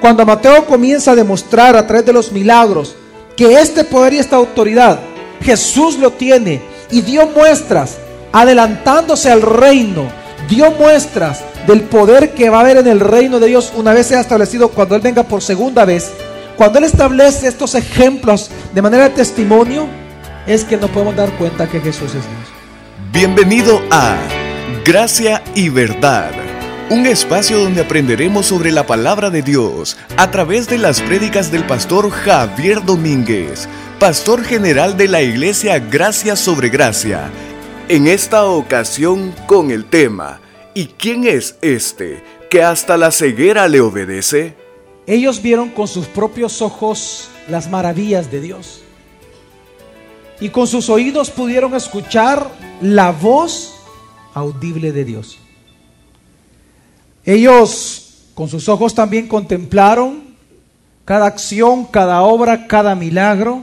cuando Mateo comienza a demostrar a través de los milagros que este poder y esta autoridad Jesús lo tiene y dio muestras adelantándose al reino, dio muestras del poder que va a haber en el reino de Dios una vez sea establecido cuando Él venga por segunda vez. Cuando Él establece estos ejemplos de manera de testimonio, es que nos podemos dar cuenta que Jesús es Dios. Bienvenido a Gracia y Verdad, un espacio donde aprenderemos sobre la palabra de Dios a través de las prédicas del pastor Javier Domínguez, pastor general de la iglesia Gracia sobre Gracia. En esta ocasión con el tema, ¿y quién es este que hasta la ceguera le obedece? Ellos vieron con sus propios ojos las maravillas de Dios. Y con sus oídos pudieron escuchar la voz audible de Dios. Ellos con sus ojos también contemplaron cada acción, cada obra, cada milagro.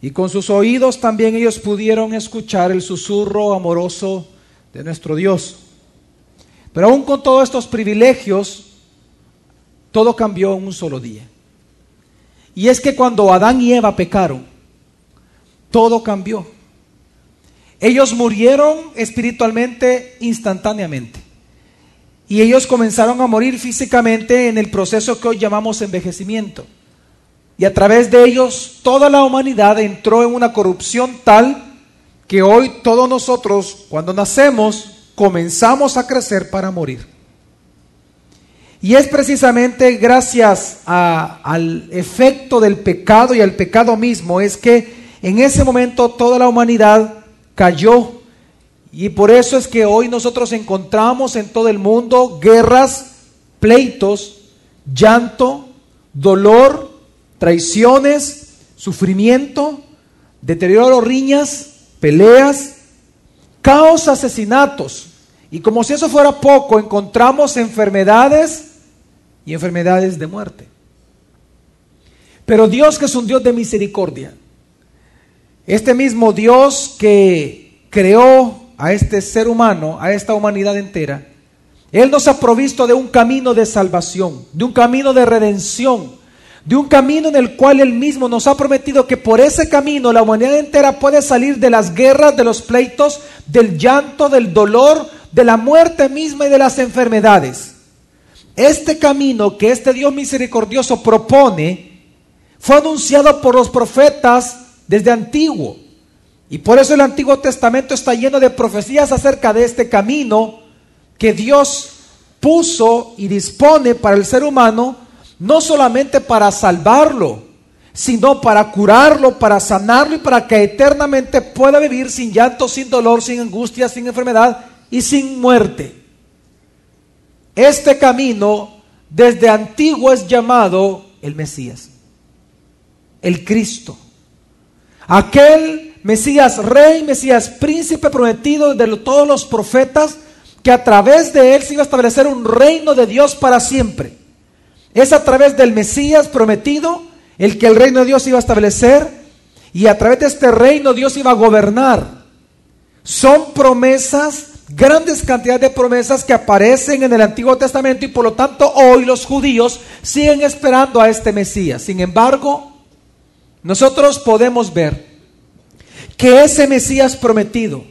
Y con sus oídos también ellos pudieron escuchar el susurro amoroso de nuestro Dios. Pero aún con todos estos privilegios, todo cambió en un solo día. Y es que cuando Adán y Eva pecaron, todo cambió. Ellos murieron espiritualmente instantáneamente. Y ellos comenzaron a morir físicamente en el proceso que hoy llamamos envejecimiento. Y a través de ellos toda la humanidad entró en una corrupción tal que hoy todos nosotros, cuando nacemos, comenzamos a crecer para morir. Y es precisamente gracias al efecto del pecado y al pecado mismo, es que en ese momento toda la humanidad cayó. Y por eso es que hoy nosotros encontramos en todo el mundo guerras, pleitos, llanto, dolor, traiciones, sufrimiento, deterioro, riñas, peleas, caos, asesinatos. Y como si eso fuera poco, encontramos enfermedades y enfermedades de muerte. Pero Dios que es un Dios de misericordia, este mismo Dios que creó a este ser humano, a esta humanidad entera, Él nos ha provisto de un camino de salvación, de un camino de redención, de un camino en el cual Él mismo nos ha prometido que por ese camino la humanidad entera puede salir de las guerras, de los pleitos, del llanto, del dolor, de la muerte misma y de las enfermedades. Este camino que este Dios misericordioso propone fue anunciado por los profetas desde antiguo. Y por eso el Antiguo Testamento está lleno de profecías acerca de este camino que Dios puso y dispone para el ser humano, no solamente para salvarlo, sino para curarlo, para sanarlo y para que eternamente pueda vivir sin llanto, sin dolor, sin angustia, sin enfermedad y sin muerte. Este camino desde antiguo es llamado el Mesías, el Cristo. Aquel Mesías rey, Mesías príncipe prometido de todos los profetas, que a través de él se iba a establecer un reino de Dios para siempre. Es a través del Mesías prometido el que el reino de Dios iba a establecer y a través de este reino Dios iba a gobernar. Son promesas, grandes cantidades de promesas que aparecen en el Antiguo Testamento y por lo tanto hoy los judíos siguen esperando a este Mesías. Sin embargo, nosotros podemos ver que ese Mesías prometido,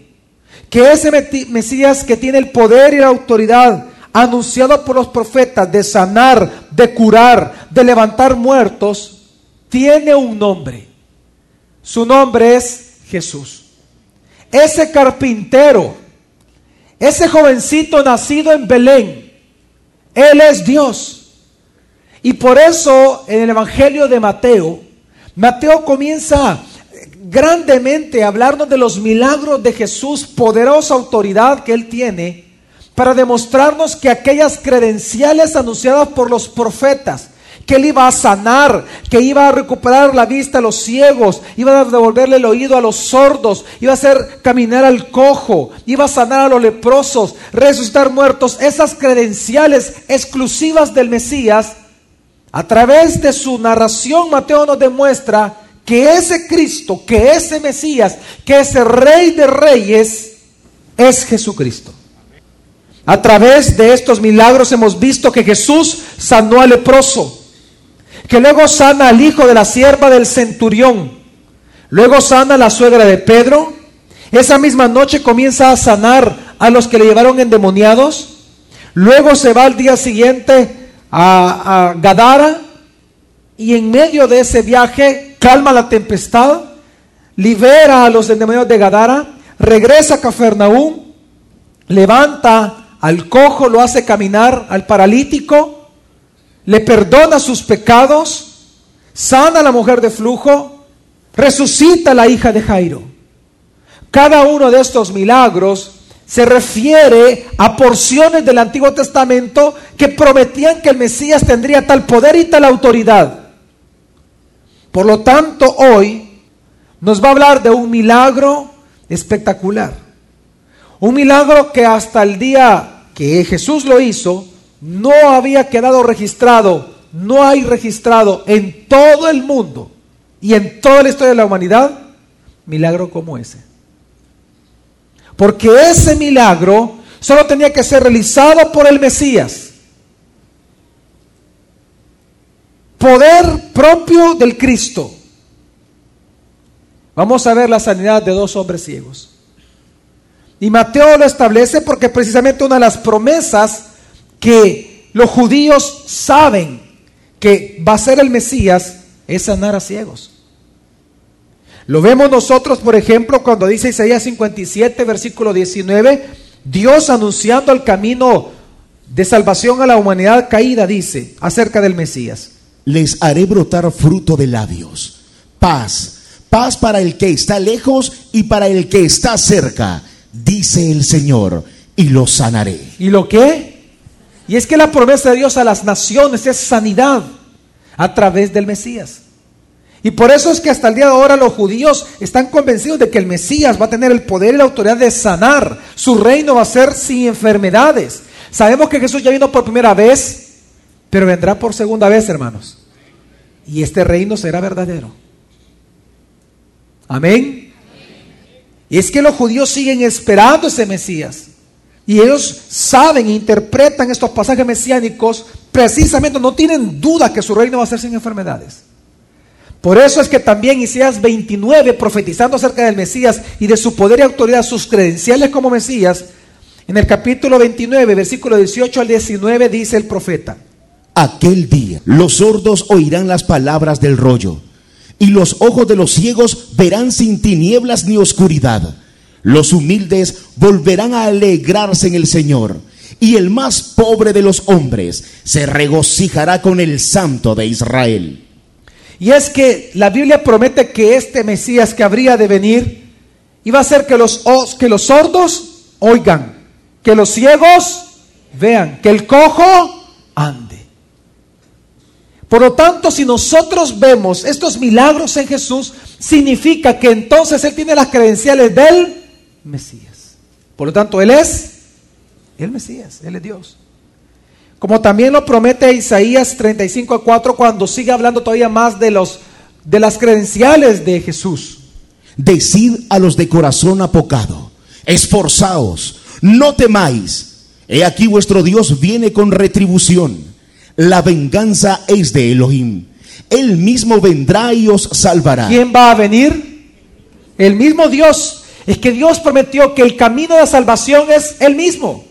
que ese Mesías que tiene el poder y la autoridad anunciado por los profetas de sanar, de curar, de levantar muertos, tiene un nombre. Su nombre es Jesús. Ese carpintero, ese jovencito nacido en Belén, Él es Dios. Y por eso en el Evangelio de Mateo, Mateo comienza grandemente hablarnos de los milagros de Jesús, poderosa autoridad que él tiene, para demostrarnos que aquellas credenciales anunciadas por los profetas, que él iba a sanar, que iba a recuperar la vista a los ciegos, iba a devolverle el oído a los sordos, iba a hacer caminar al cojo, iba a sanar a los leprosos, resucitar muertos, esas credenciales exclusivas del Mesías a través de su narración, Mateo nos demuestra que ese Cristo, que ese Mesías, que ese Rey de Reyes, es Jesucristo. A través de estos milagros hemos visto que Jesús sanó al leproso, que luego sana al hijo de la sierva del centurión, luego sana a la suegra de Pedro, esa misma noche comienza a sanar a los que le llevaron endemoniados, luego se va al día siguiente a, a Gadara y en medio de ese viaje calma la tempestad, libera a los endemoniados de Gadara, regresa a Cafarnaúm, levanta al cojo, lo hace caminar, al paralítico, le perdona sus pecados, sana a la mujer de flujo, resucita a la hija de Jairo. Cada uno de estos milagros se refiere a porciones del Antiguo Testamento que prometían que el Mesías tendría tal poder y tal autoridad. Por lo tanto, hoy nos va a hablar de un milagro espectacular. Un milagro que hasta el día que Jesús lo hizo no había quedado registrado, no hay registrado en todo el mundo y en toda la historia de la humanidad milagro como ese. Porque ese milagro solo tenía que ser realizado por el Mesías. Poder propio del Cristo. Vamos a ver la sanidad de dos hombres ciegos. Y Mateo lo establece porque precisamente una de las promesas que los judíos saben que va a ser el Mesías es sanar a ciegos. Lo vemos nosotros, por ejemplo, cuando dice Isaías 57, versículo 19, Dios anunciando el camino de salvación a la humanidad caída, dice acerca del Mesías. Les haré brotar fruto de labios, paz, paz para el que está lejos y para el que está cerca dice el Señor, y lo sanaré. ¿Y lo qué? Y es que la promesa de Dios a las naciones es sanidad a través del Mesías. Y por eso es que hasta el día de ahora los judíos están convencidos de que el Mesías va a tener el poder y la autoridad de sanar. Su reino va a ser sin enfermedades. Sabemos que Jesús ya vino por primera vez, pero vendrá por segunda vez, hermanos. Y este reino será verdadero. Amén. Y es que los judíos siguen esperando ese Mesías. Y ellos saben e interpretan estos pasajes mesiánicos precisamente, no tienen duda que su reino va a ser sin enfermedades. Por eso es que también Isaías 29, profetizando acerca del Mesías y de su poder y autoridad, sus credenciales como Mesías, en el capítulo 29, versículo 18 al 19, dice el profeta. Aquel día los sordos oirán las palabras del rollo y los ojos de los ciegos verán sin tinieblas ni oscuridad. Los humildes volverán a alegrarse en el Señor, y el más pobre de los hombres se regocijará con el Santo de Israel. Y es que la Biblia promete que este Mesías que habría de venir iba a hacer que los, que los sordos oigan, que los ciegos vean, que el cojo ande. Por lo tanto, si nosotros vemos estos milagros en Jesús, significa que entonces Él tiene las credenciales del Mesías. Por lo tanto, Él es el Mesías, Él es Dios. Como también lo promete Isaías 35 a 4 cuando sigue hablando todavía más de, los, de las credenciales de Jesús. Decid a los de corazón apocado, esforzaos, no temáis. He aquí vuestro Dios viene con retribución la venganza es de Elohim. Él mismo vendrá y os salvará. ¿Quién va a venir? El mismo Dios. Es que Dios prometió que el camino de salvación es el mismo.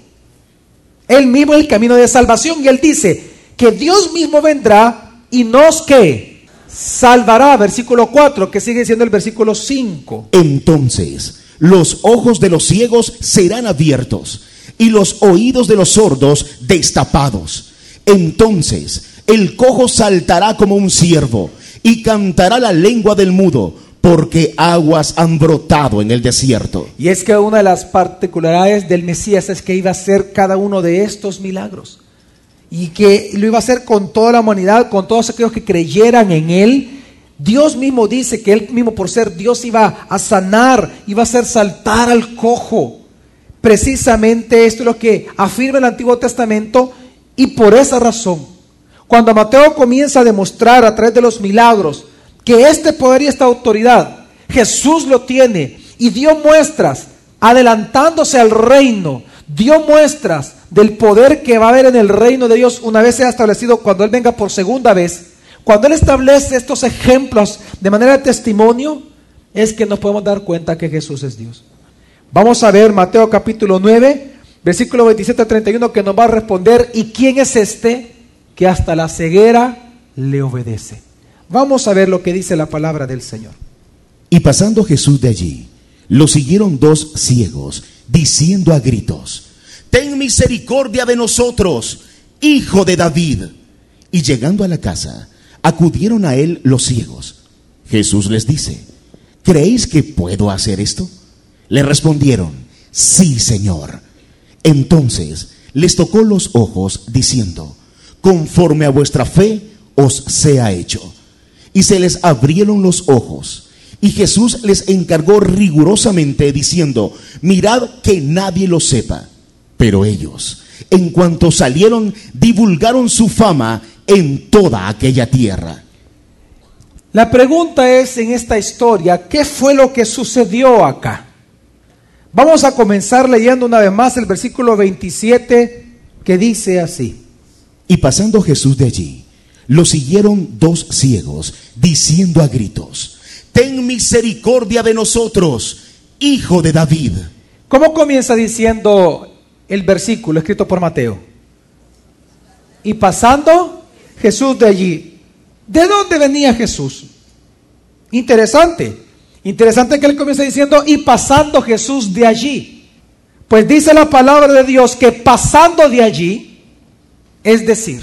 Él mismo es el camino de salvación. Y Él dice que Dios mismo vendrá y nos que salvará. Versículo 4, que sigue siendo el versículo 5. Entonces los ojos de los ciegos serán abiertos y los oídos de los sordos destapados entonces el cojo saltará como un ciervo y cantará la lengua del mudo, porque aguas han brotado en el desierto. Y es que una de las particularidades del Mesías es que iba a hacer cada uno de estos milagros. Y que lo iba a hacer con toda la humanidad, con todos aquellos que creyeran en Él. Dios mismo dice que Él mismo por ser Dios iba a sanar, iba a hacer saltar al cojo. Precisamente esto es lo que afirma el Antiguo Testamento y por esa razón, cuando Mateo comienza a demostrar a través de los milagros que este poder y esta autoridad Jesús lo tiene y dio muestras adelantándose al reino, dio muestras del poder que va a haber en el reino de Dios una vez sea establecido cuando Él venga por segunda vez, cuando Él establece estos ejemplos de manera de testimonio, es que nos podemos dar cuenta que Jesús es Dios. Vamos a ver Mateo capítulo 9, versículo 27 a 31, que nos va a responder, ¿y quién es este que hasta la ceguera le obedece? Vamos a ver lo que dice la palabra del Señor. Y pasando Jesús de allí, lo siguieron dos ciegos, diciendo a gritos, Ten misericordia de nosotros, hijo de David. Y llegando a la casa, acudieron a él los ciegos. Jesús les dice, ¿creéis que puedo hacer esto? Le respondieron, sí, Señor. Entonces les tocó los ojos, diciendo, conforme a vuestra fe os sea hecho. Y se les abrieron los ojos. Y Jesús les encargó rigurosamente, diciendo, mirad que nadie lo sepa. Pero ellos, en cuanto salieron, divulgaron su fama en toda aquella tierra. La pregunta es en esta historia, ¿qué fue lo que sucedió acá? Vamos a comenzar leyendo una vez más el versículo 27 que dice así. Y pasando Jesús de allí, lo siguieron dos ciegos, diciendo a gritos, Ten misericordia de nosotros, hijo de David. ¿Cómo comienza diciendo el versículo escrito por Mateo? Y pasando Jesús de allí. ¿De dónde venía Jesús? Interesante. Interesante que él comienza diciendo, y pasando Jesús de allí. Pues dice la palabra de Dios que pasando de allí, es decir,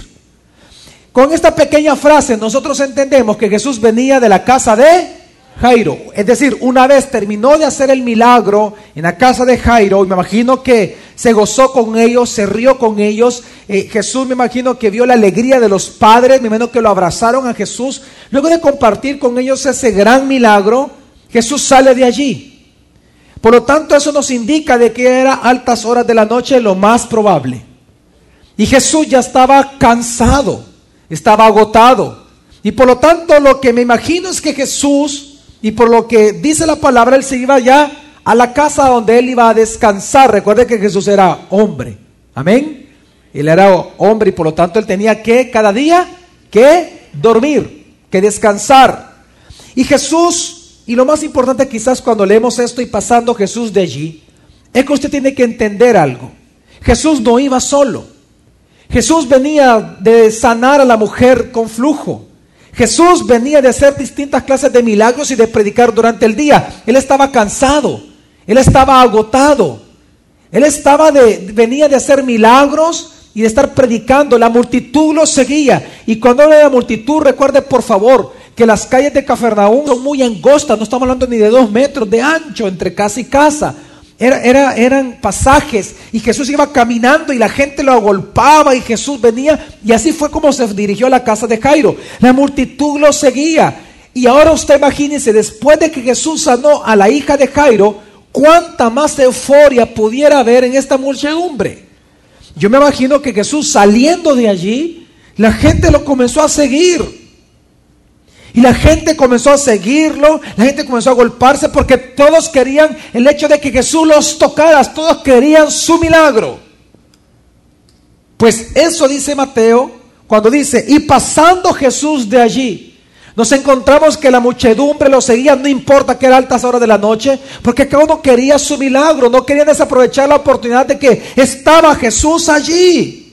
con esta pequeña frase nosotros entendemos que Jesús venía de la casa de Jairo. Es decir, una vez terminó de hacer el milagro en la casa de Jairo, y me imagino que se gozó con ellos, se rió con ellos. Eh, Jesús me imagino que vio la alegría de los padres, me imagino que lo abrazaron a Jesús. Luego de compartir con ellos ese gran milagro, Jesús sale de allí. Por lo tanto, eso nos indica de que era altas horas de la noche lo más probable. Y Jesús ya estaba cansado, estaba agotado. Y por lo tanto, lo que me imagino es que Jesús, y por lo que dice la palabra, él se iba ya a la casa donde él iba a descansar. Recuerde que Jesús era hombre. Amén. Él era hombre y por lo tanto él tenía que cada día que dormir, que descansar. Y Jesús y lo más importante quizás cuando leemos esto y pasando Jesús de allí, es que usted tiene que entender algo. Jesús no iba solo. Jesús venía de sanar a la mujer con flujo. Jesús venía de hacer distintas clases de milagros y de predicar durante el día. Él estaba cansado. Él estaba agotado. Él estaba de, venía de hacer milagros y de estar predicando. La multitud lo seguía. Y cuando habla la multitud, recuerde por favor, que las calles de Cafarnaúm son muy angostas, no estamos hablando ni de dos metros de ancho entre casa y casa. Era, eran pasajes y Jesús iba caminando y la gente lo agolpaba y Jesús venía y así fue como se dirigió a la casa de Jairo. La multitud lo seguía. Y ahora usted imagínese, después de que Jesús sanó a la hija de Jairo, cuánta más euforia pudiera haber en esta muchedumbre. Yo me imagino que Jesús saliendo de allí, la gente lo comenzó a seguir. Y la gente comenzó a seguirlo, la gente comenzó a golparse porque todos querían el hecho de que Jesús los tocara, todos querían su milagro. Pues eso dice Mateo cuando dice, y pasando Jesús de allí, nos encontramos que la muchedumbre lo seguía, no importa que era altas horas de la noche, porque cada uno quería su milagro, no querían desaprovechar la oportunidad de que estaba Jesús allí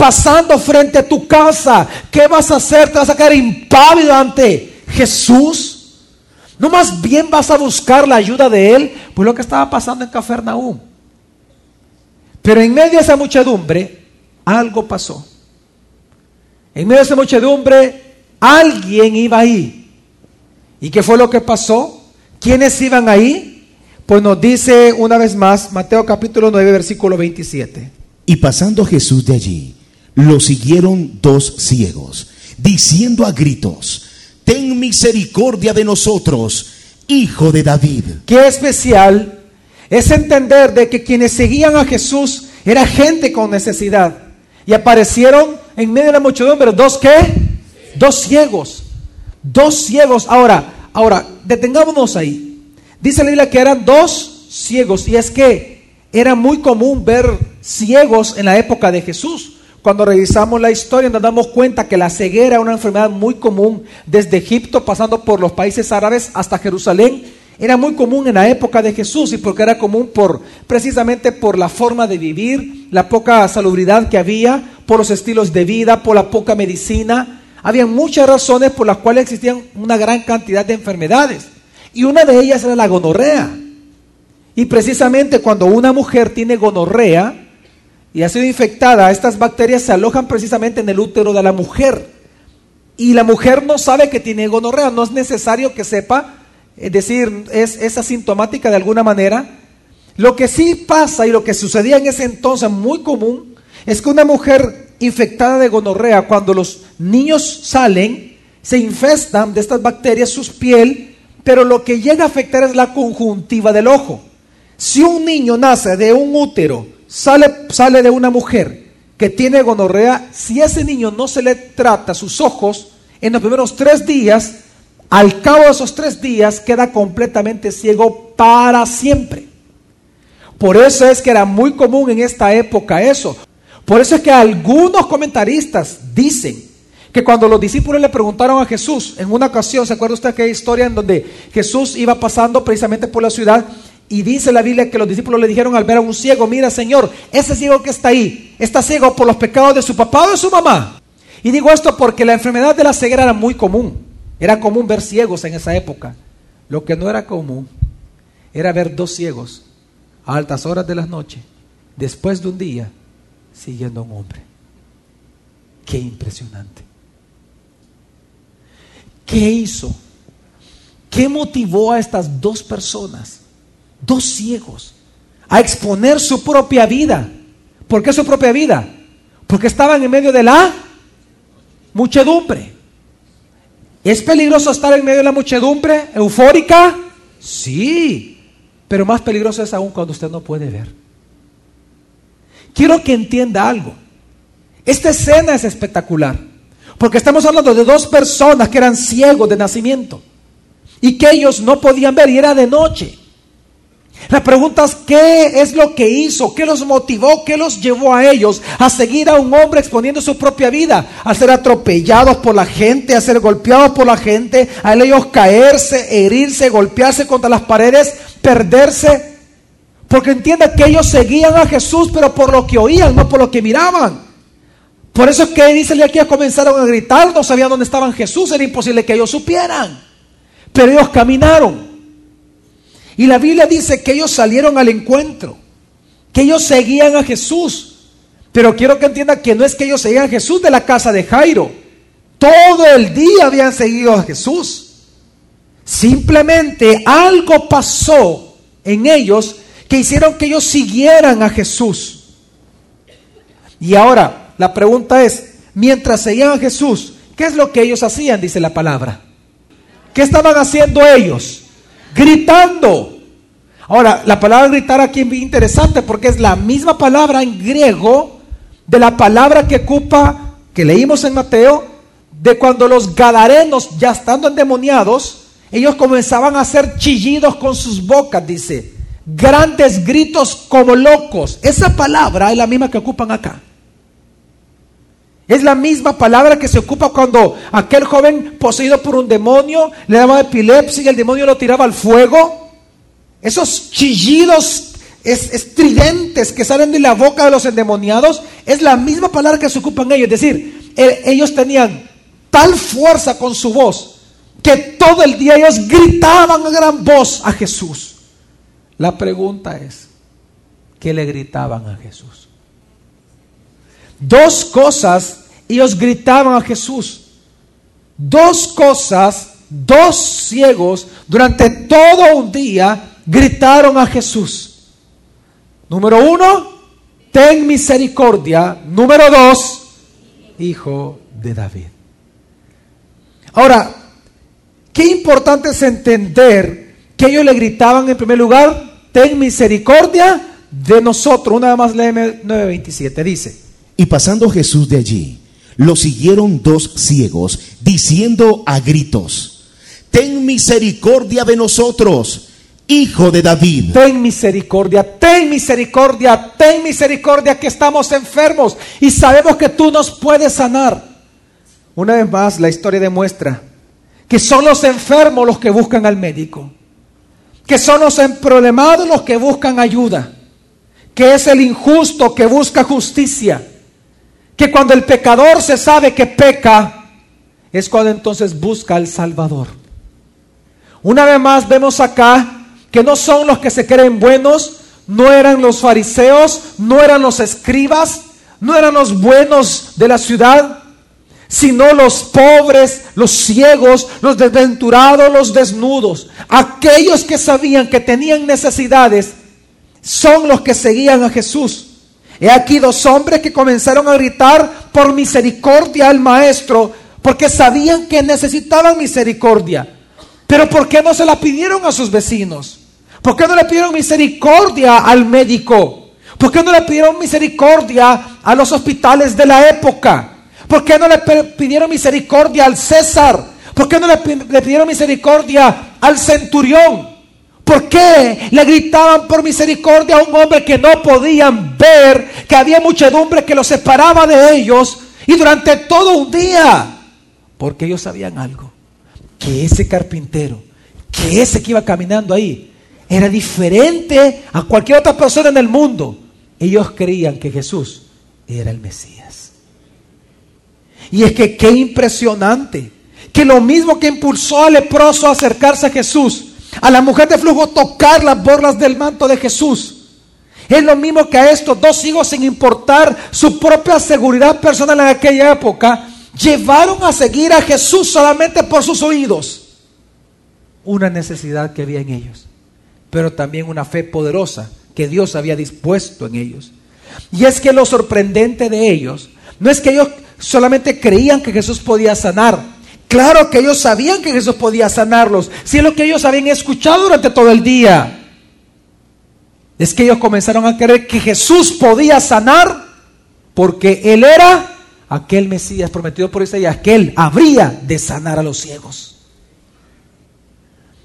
pasando frente a tu casa, ¿qué vas a hacer? ¿Te vas a quedar impávido ante Jesús? ¿No más bien vas a buscar la ayuda de Él? Pues lo que estaba pasando en Cafarnaúm. Pero en medio de esa muchedumbre, algo pasó. En medio de esa muchedumbre, alguien iba ahí. ¿Y qué fue lo que pasó? ¿Quiénes iban ahí? Pues nos dice una vez más Mateo capítulo 9, versículo 27. Y pasando Jesús de allí, lo siguieron dos ciegos, diciendo a gritos, ten misericordia de nosotros, hijo de David. Qué especial es entender de que quienes seguían a Jesús era gente con necesidad. Y aparecieron en medio de la muchedumbre dos qué? Dos ciegos. Dos ciegos. Ahora, ahora, detengámonos ahí. Dice la Biblia que eran dos ciegos. Y es que Era muy común ver ciegos en la época de Jesús. Cuando revisamos la historia nos damos cuenta que la ceguera era una enfermedad muy común desde Egipto, pasando por los países árabes hasta Jerusalén. Era muy común en la época de Jesús y porque era común por precisamente por la forma de vivir, la poca salubridad que había, por los estilos de vida, por la poca medicina. Había muchas razones por las cuales existían una gran cantidad de enfermedades. Y una de ellas era la gonorrea. Y precisamente cuando una mujer tiene gonorrea y ha sido infectada, estas bacterias se alojan precisamente en el útero de la mujer. Y la mujer no sabe que tiene gonorrea, no es necesario que sepa, es decir, es, es asintomática de alguna manera. Lo que sí pasa y lo que sucedía en ese entonces muy común es que una mujer infectada de gonorrea, cuando los niños salen, se infestan de estas bacterias sus piel, pero lo que llega a afectar es la conjuntiva del ojo. Si un niño nace de un útero, sale, sale de una mujer que tiene gonorrea, si ese niño no se le trata sus ojos en los primeros tres días, al cabo de esos tres días queda completamente ciego para siempre. Por eso es que era muy común en esta época eso. Por eso es que algunos comentaristas dicen que cuando los discípulos le preguntaron a Jesús, en una ocasión, ¿se acuerda usted aquella historia en donde Jesús iba pasando precisamente por la ciudad y dice la Biblia que los discípulos le dijeron al ver a un ciego, mira Señor, ese ciego que está ahí, está ciego por los pecados de su papá o de su mamá. Y digo esto porque la enfermedad de la ceguera era muy común. Era común ver ciegos en esa época. Lo que no era común era ver dos ciegos a altas horas de la noche, después de un día, siguiendo a un hombre. Qué impresionante. ¿Qué hizo? ¿Qué motivó a estas dos personas dos ciegos, a exponer su propia vida. ¿Por qué su propia vida? Porque estaban en medio de la muchedumbre. ¿Es peligroso estar en medio de la muchedumbre eufórica? Sí, pero más peligroso es aún cuando usted no puede ver. Quiero que entienda algo. Esta escena es espectacular, porque estamos hablando de dos personas que eran ciegos de nacimiento y que ellos no podían ver y era de noche. La pregunta es, ¿qué es lo que hizo? ¿Qué los motivó? ¿Qué los llevó a ellos a seguir a un hombre exponiendo su propia vida? A ser atropellados por la gente, a ser golpeados por la gente, a ellos caerse, herirse, golpearse contra las paredes, perderse. Porque entienda que ellos seguían a Jesús, pero por lo que oían, no por lo que miraban. Por eso es que dice aquí comenzaron a gritar, no sabían dónde estaban Jesús, era imposible que ellos supieran. Pero ellos caminaron. Y la Biblia dice que ellos salieron al encuentro, que ellos seguían a Jesús. Pero quiero que entiendan que no es que ellos seguían a Jesús de la casa de Jairo. Todo el día habían seguido a Jesús. Simplemente algo pasó en ellos que hicieron que ellos siguieran a Jesús. Y ahora, la pregunta es, mientras seguían a Jesús, ¿qué es lo que ellos hacían? Dice la palabra. ¿Qué estaban haciendo ellos? Gritando. Ahora, la palabra gritar aquí es interesante porque es la misma palabra en griego de la palabra que ocupa, que leímos en Mateo, de cuando los gadarenos, ya estando endemoniados, ellos comenzaban a hacer chillidos con sus bocas, dice, grandes gritos como locos. Esa palabra es la misma que ocupan acá. Es la misma palabra que se ocupa cuando aquel joven poseído por un demonio le daba epilepsia y el demonio lo tiraba al fuego. Esos chillidos estridentes que salen de la boca de los endemoniados es la misma palabra que se ocupan ellos. Es decir, ellos tenían tal fuerza con su voz que todo el día ellos gritaban a gran voz a Jesús. La pregunta es, ¿qué le gritaban a Jesús? Dos cosas ellos gritaban a Jesús. Dos cosas, dos ciegos, durante todo un día gritaron a Jesús. Número uno, ten misericordia. Número dos, hijo de David. Ahora, qué importante es entender que ellos le gritaban en primer lugar, ten misericordia de nosotros. Una vez más, léeme 9.27, dice. Y pasando Jesús de allí, lo siguieron dos ciegos, diciendo a gritos, ten misericordia de nosotros, Hijo de David. Ten misericordia, ten misericordia, ten misericordia que estamos enfermos y sabemos que tú nos puedes sanar. Una vez más, la historia demuestra que son los enfermos los que buscan al médico, que son los emproblemados los que buscan ayuda, que es el injusto que busca justicia, que cuando el pecador se sabe que peca, es cuando entonces busca al Salvador. Una vez más vemos acá que no son los que se creen buenos, no eran los fariseos, no eran los escribas, no eran los buenos de la ciudad, sino los pobres, los ciegos, los desventurados, los desnudos, aquellos que sabían que tenían necesidades, son los que seguían a Jesús. He aquí dos hombres que comenzaron a gritar por misericordia al maestro, porque sabían que necesitaban misericordia. Pero ¿por qué no se la pidieron a sus vecinos? ¿Por qué no le pidieron misericordia al médico? ¿Por qué no le pidieron misericordia a los hospitales de la época? ¿Por qué no le pidieron misericordia al César? ¿Por qué no le, pidieron misericordia al centurión? ¿Por qué le gritaban por misericordia a un hombre que no podían ver, que había muchedumbre que los separaba de ellos y durante todo un día? Porque ellos sabían algo, que ese carpintero, que ese que iba caminando ahí, era diferente a cualquier otra persona en el mundo. Ellos creían que Jesús era el Mesías. Y es que qué impresionante que lo mismo que impulsó al leproso a acercarse a Jesús, a la mujer de flujo tocar las borlas del manto de Jesús, es lo mismo que a estos dos hijos sin importar su propia seguridad personal en aquella época, llevaron a seguir a Jesús solamente por sus oídos. Una necesidad que había en ellos pero también una fe poderosa que Dios había dispuesto en ellos. Y es que lo sorprendente de ellos no es que ellos solamente creían que Jesús podía sanar. Claro que ellos sabían que Jesús podía sanarlos, si es lo que ellos habían escuchado durante todo el día. Es que ellos comenzaron a creer que Jesús podía sanar porque Él era aquel Mesías prometido por Isaías, que Él habría de sanar a los ciegos.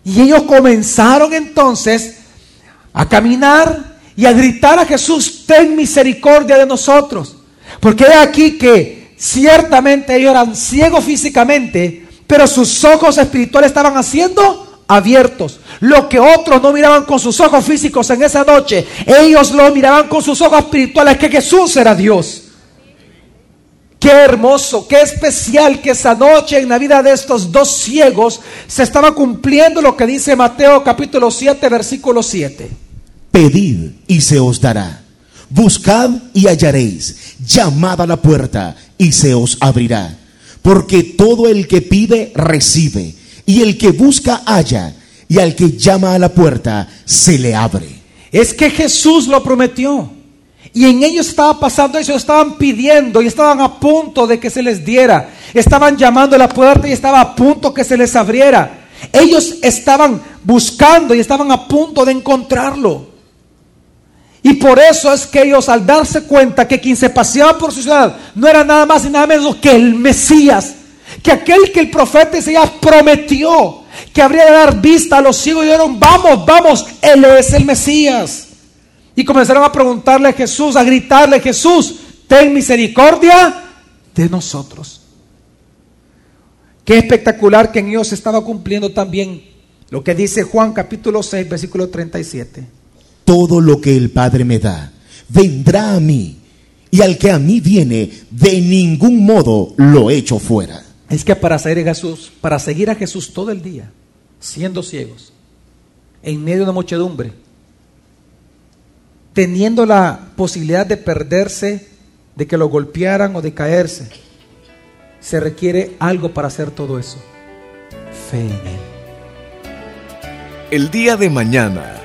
Y ellos comenzaron entonces a caminar y a gritar a Jesús, ten misericordia de nosotros. Porque hay aquí que ciertamente ellos eran ciegos físicamente, pero sus ojos espirituales estaban haciendo abiertos. Lo que otros no miraban con sus ojos físicos en esa noche, ellos lo miraban con sus ojos espirituales, que Jesús era Dios. Qué hermoso, qué especial que esa noche en la vida de estos dos ciegos se estaba cumpliendo lo que dice Mateo capítulo 7, versículo 7. Pedid y se os dará. Buscad y hallaréis. Llamad a la puerta y se os abrirá. Porque todo el que pide recibe. Y el que busca halla. Y al que llama a la puerta se le abre. Es que Jesús lo prometió. Y en ellos estaba pasando eso, estaban pidiendo y estaban a punto de que se les diera. Estaban llamando a la puerta y estaba a punto que se les abriera. Ellos estaban buscando y estaban a punto de encontrarlo. Y por eso es que ellos al darse cuenta que quien se paseaba por su ciudad no era nada más y nada menos que el Mesías, que aquel que el profeta Isaías prometió que habría de dar vista a los ciegos, y dijeron, vamos, vamos, Él es el Mesías. Y comenzaron a preguntarle a Jesús, a gritarle, Jesús, ten misericordia de nosotros. Qué espectacular que en ellos estaba cumpliendo también lo que dice Juan capítulo 6, versículo 37. Todo lo que el Padre me da, vendrá a mí. Y al que a mí viene, de ningún modo lo echo fuera. Es que para seguir a Jesús, para seguir a Jesús todo el día, siendo ciegos, en medio de una muchedumbre, teniendo la posibilidad de perderse, de que lo golpearan o de caerse. Se requiere algo para hacer todo eso. Fe en Él. El día de mañana